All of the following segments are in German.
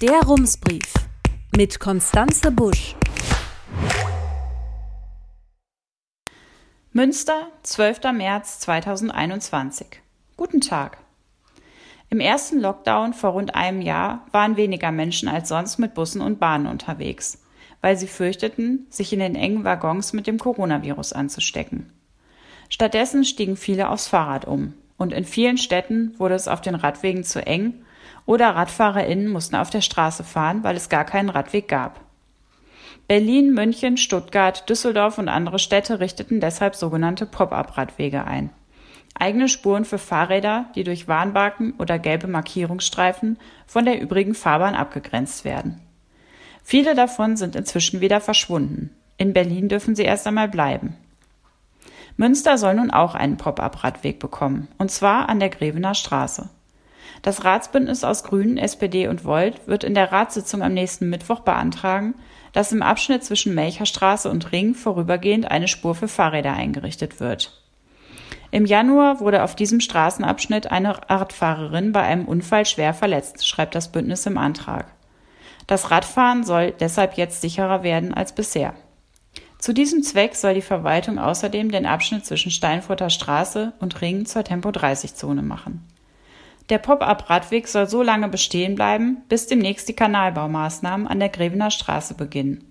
Der Rumsbrief mit Konstanze Busch. Münster, 12. März 2021. Guten Tag. Im ersten Lockdown vor rund einem Jahr waren weniger Menschen als sonst mit Bussen und Bahnen unterwegs, weil sie fürchteten, sich in den engen Waggons mit dem Coronavirus anzustecken. Stattdessen stiegen viele aufs Fahrrad um, und in vielen Städten wurde es auf den Radwegen zu eng oder RadfahrerInnen mussten auf der Straße fahren, weil es gar keinen Radweg gab. Berlin, München, Stuttgart, Düsseldorf und andere Städte richteten deshalb sogenannte Pop-up-Radwege ein. Eigene Spuren für Fahrräder, die durch Warnbarken oder gelbe Markierungsstreifen von der übrigen Fahrbahn abgegrenzt werden. Viele davon sind inzwischen wieder verschwunden. In Berlin dürfen sie erst einmal bleiben. Münster soll nun auch einen Pop-up-Radweg bekommen, und zwar an der Grevener Straße. Das Ratsbündnis aus Grünen, SPD und Volt wird in der Ratssitzung am nächsten Mittwoch beantragen, dass im Abschnitt zwischen Melcherstraße und Ring vorübergehend eine Spur für Fahrräder eingerichtet wird. Im Januar wurde auf diesem Straßenabschnitt eine Radfahrerin bei einem Unfall schwer verletzt, schreibt das Bündnis im Antrag. Das Radfahren soll deshalb jetzt sicherer werden als bisher. Zu diesem Zweck soll die Verwaltung außerdem den Abschnitt zwischen Steinfurter Straße und Ring zur Tempo-30-Zone machen. Der Pop-up-Radweg soll so lange bestehen bleiben, bis demnächst die Kanalbaumaßnahmen an der Grevener Straße beginnen.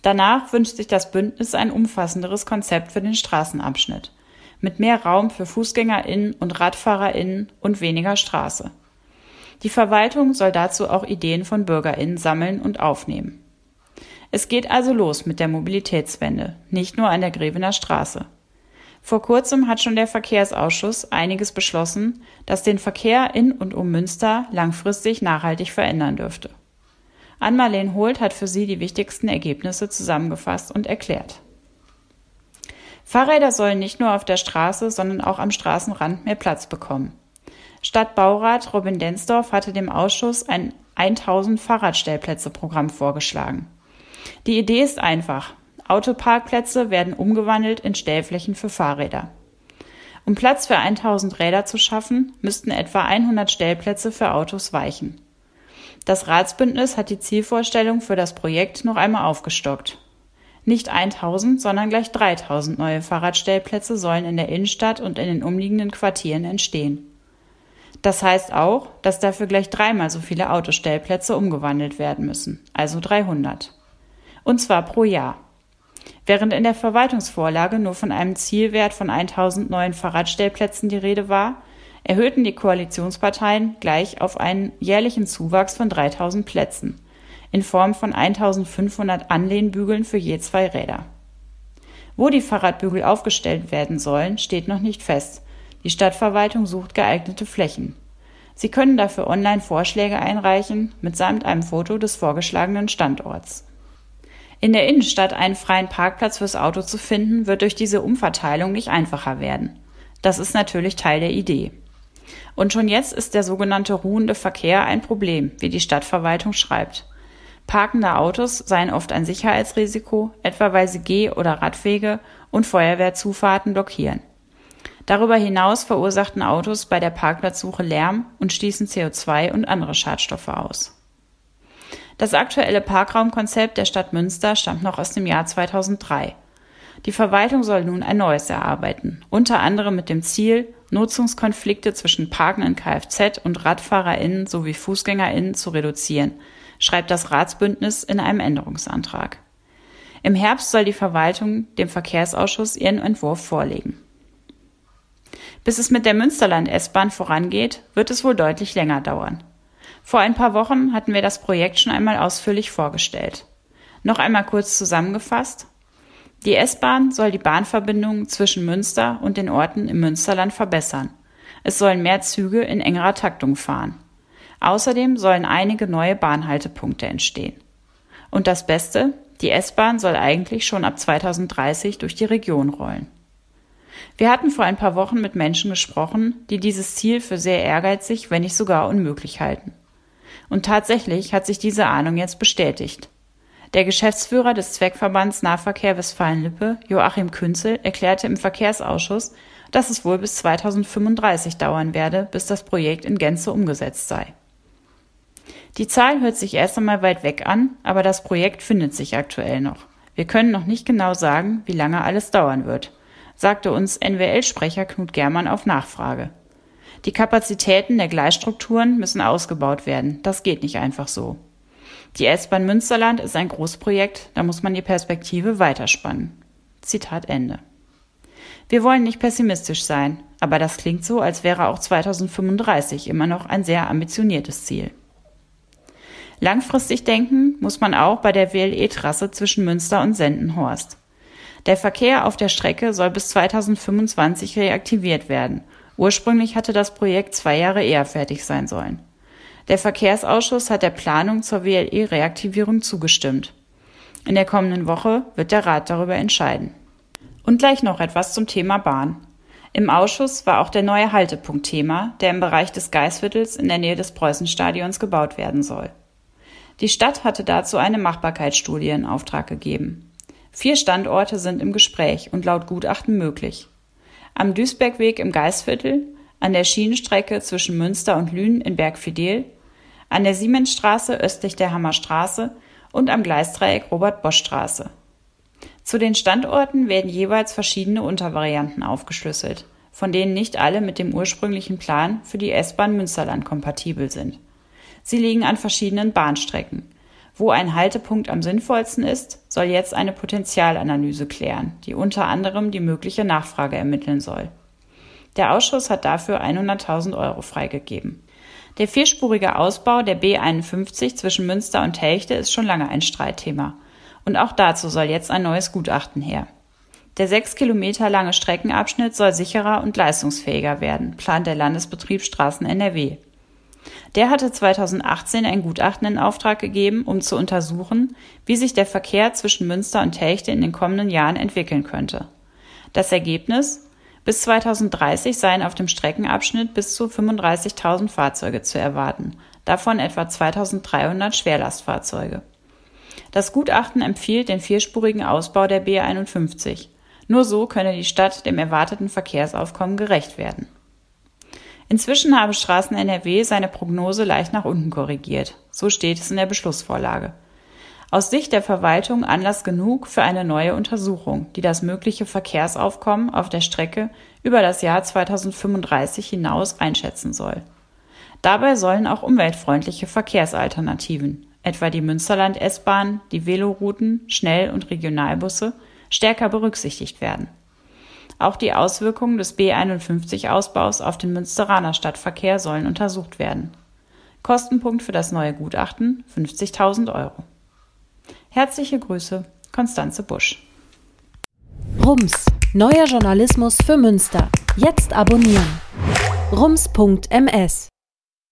Danach wünscht sich das Bündnis ein umfassenderes Konzept für den Straßenabschnitt, mit mehr Raum für Fußgängerinnen und Radfahrerinnen und weniger Straße. Die Verwaltung soll dazu auch Ideen von Bürgerinnen sammeln und aufnehmen. Es geht also los mit der Mobilitätswende, nicht nur an der Grevener Straße. Vor kurzem hat schon der Verkehrsausschuss einiges beschlossen, das den Verkehr in und um Münster langfristig nachhaltig verändern dürfte. Ann-Marleen Holt hat für sie die wichtigsten Ergebnisse zusammengefasst und erklärt. Fahrräder sollen nicht nur auf der Straße, sondern auch am Straßenrand mehr Platz bekommen. Stadtbaurat Robin Densdorf hatte dem Ausschuss ein 1000 Fahrradstellplätze Programm vorgeschlagen. Die Idee ist einfach. Autoparkplätze werden umgewandelt in Stellflächen für Fahrräder. Um Platz für 1000 Räder zu schaffen, müssten etwa 100 Stellplätze für Autos weichen. Das Ratsbündnis hat die Zielvorstellung für das Projekt noch einmal aufgestockt. Nicht 1000, sondern gleich 3000 neue Fahrradstellplätze sollen in der Innenstadt und in den umliegenden Quartieren entstehen. Das heißt auch, dass dafür gleich dreimal so viele Autostellplätze umgewandelt werden müssen, also 300. Und zwar pro Jahr. Während in der Verwaltungsvorlage nur von einem Zielwert von 1000 neuen Fahrradstellplätzen die Rede war, erhöhten die Koalitionsparteien gleich auf einen jährlichen Zuwachs von 3000 Plätzen in Form von 1500 Anlehnbügeln für je zwei Räder. Wo die Fahrradbügel aufgestellt werden sollen, steht noch nicht fest. Die Stadtverwaltung sucht geeignete Flächen. Sie können dafür online Vorschläge einreichen, mitsamt einem Foto des vorgeschlagenen Standorts. In der Innenstadt einen freien Parkplatz fürs Auto zu finden, wird durch diese Umverteilung nicht einfacher werden. Das ist natürlich Teil der Idee. Und schon jetzt ist der sogenannte ruhende Verkehr ein Problem, wie die Stadtverwaltung schreibt. Parkende Autos seien oft ein Sicherheitsrisiko, etwa weil sie Geh- oder Radwege und Feuerwehrzufahrten blockieren. Darüber hinaus verursachten Autos bei der Parkplatzsuche Lärm und stießen CO2 und andere Schadstoffe aus. Das aktuelle Parkraumkonzept der Stadt Münster stammt noch aus dem Jahr 2003. Die Verwaltung soll nun ein neues erarbeiten, unter anderem mit dem Ziel, Nutzungskonflikte zwischen parkenden Kfz und RadfahrerInnen sowie FußgängerInnen zu reduzieren, schreibt das Ratsbündnis in einem Änderungsantrag. Im Herbst soll die Verwaltung dem Verkehrsausschuss ihren Entwurf vorlegen. Bis es mit der Münsterland S-Bahn vorangeht, wird es wohl deutlich länger dauern. Vor ein paar Wochen hatten wir das Projekt schon einmal ausführlich vorgestellt. Noch einmal kurz zusammengefasst. Die S-Bahn soll die Bahnverbindungen zwischen Münster und den Orten im Münsterland verbessern. Es sollen mehr Züge in engerer Taktung fahren. Außerdem sollen einige neue Bahnhaltepunkte entstehen. Und das Beste, die S-Bahn soll eigentlich schon ab 2030 durch die Region rollen. Wir hatten vor ein paar Wochen mit Menschen gesprochen, die dieses Ziel für sehr ehrgeizig, wenn nicht sogar unmöglich halten. Und tatsächlich hat sich diese Ahnung jetzt bestätigt. Der Geschäftsführer des Zweckverbands Nahverkehr Westfalen-Lippe, Joachim Künzel, erklärte im Verkehrsausschuss, dass es wohl bis 2035 dauern werde, bis das Projekt in Gänze umgesetzt sei. Die Zahl hört sich erst einmal weit weg an, aber das Projekt findet sich aktuell noch. Wir können noch nicht genau sagen, wie lange alles dauern wird, sagte uns NWL-Sprecher Knut Germann auf Nachfrage. Die Kapazitäten der Gleisstrukturen müssen ausgebaut werden. Das geht nicht einfach so. Die S-Bahn Münsterland ist ein Großprojekt, da muss man die Perspektive weiterspannen. Zitat Ende. Wir wollen nicht pessimistisch sein, aber das klingt so, als wäre auch 2035 immer noch ein sehr ambitioniertes Ziel. Langfristig denken muss man auch bei der WLE-Trasse zwischen Münster und Sendenhorst. Der Verkehr auf der Strecke soll bis 2025 reaktiviert werden. Ursprünglich hatte das Projekt zwei Jahre eher fertig sein sollen. Der Verkehrsausschuss hat der Planung zur WLE-Reaktivierung zugestimmt. In der kommenden Woche wird der Rat darüber entscheiden. Und gleich noch etwas zum Thema Bahn. Im Ausschuss war auch der neue Haltepunkt Thema, der im Bereich des Geißviertels in der Nähe des Preußenstadions gebaut werden soll. Die Stadt hatte dazu eine Machbarkeitsstudie in Auftrag gegeben. Vier Standorte sind im Gespräch und laut Gutachten möglich. Am Duisbergweg im Geißviertel, an der Schienenstrecke zwischen Münster und Lünen in Bergfidel, an der Siemensstraße östlich der Hammerstraße und am Gleisdreieck Robert-Bosch-Straße. Zu den Standorten werden jeweils verschiedene Untervarianten aufgeschlüsselt, von denen nicht alle mit dem ursprünglichen Plan für die S-Bahn Münsterland kompatibel sind. Sie liegen an verschiedenen Bahnstrecken. Wo ein Haltepunkt am sinnvollsten ist, soll jetzt eine Potenzialanalyse klären, die unter anderem die mögliche Nachfrage ermitteln soll. Der Ausschuss hat dafür 100.000 Euro freigegeben. Der vierspurige Ausbau der B51 zwischen Münster und Telchte ist schon lange ein Streitthema. Und auch dazu soll jetzt ein neues Gutachten her. Der sechs Kilometer lange Streckenabschnitt soll sicherer und leistungsfähiger werden, plant der Landesbetrieb Straßen NRW. Der hatte 2018 ein Gutachten in Auftrag gegeben, um zu untersuchen, wie sich der Verkehr zwischen Münster und Telchte in den kommenden Jahren entwickeln könnte. Das Ergebnis? Bis 2030 seien auf dem Streckenabschnitt bis zu 35.000 Fahrzeuge zu erwarten, davon etwa 2.300 Schwerlastfahrzeuge. Das Gutachten empfiehlt den vierspurigen Ausbau der B51. Nur so könne die Stadt dem erwarteten Verkehrsaufkommen gerecht werden. Inzwischen habe Straßen NRW seine Prognose leicht nach unten korrigiert. So steht es in der Beschlussvorlage. Aus Sicht der Verwaltung Anlass genug für eine neue Untersuchung, die das mögliche Verkehrsaufkommen auf der Strecke über das Jahr 2035 hinaus einschätzen soll. Dabei sollen auch umweltfreundliche Verkehrsalternativen, etwa die Münsterland S-Bahn, die Velorouten, Schnell- und Regionalbusse, stärker berücksichtigt werden. Auch die Auswirkungen des B51-Ausbaus auf den Münsteraner Stadtverkehr sollen untersucht werden. Kostenpunkt für das neue Gutachten 50.000 Euro. Herzliche Grüße, Konstanze Busch. Rums, neuer Journalismus für Münster. Jetzt abonnieren. rums.ms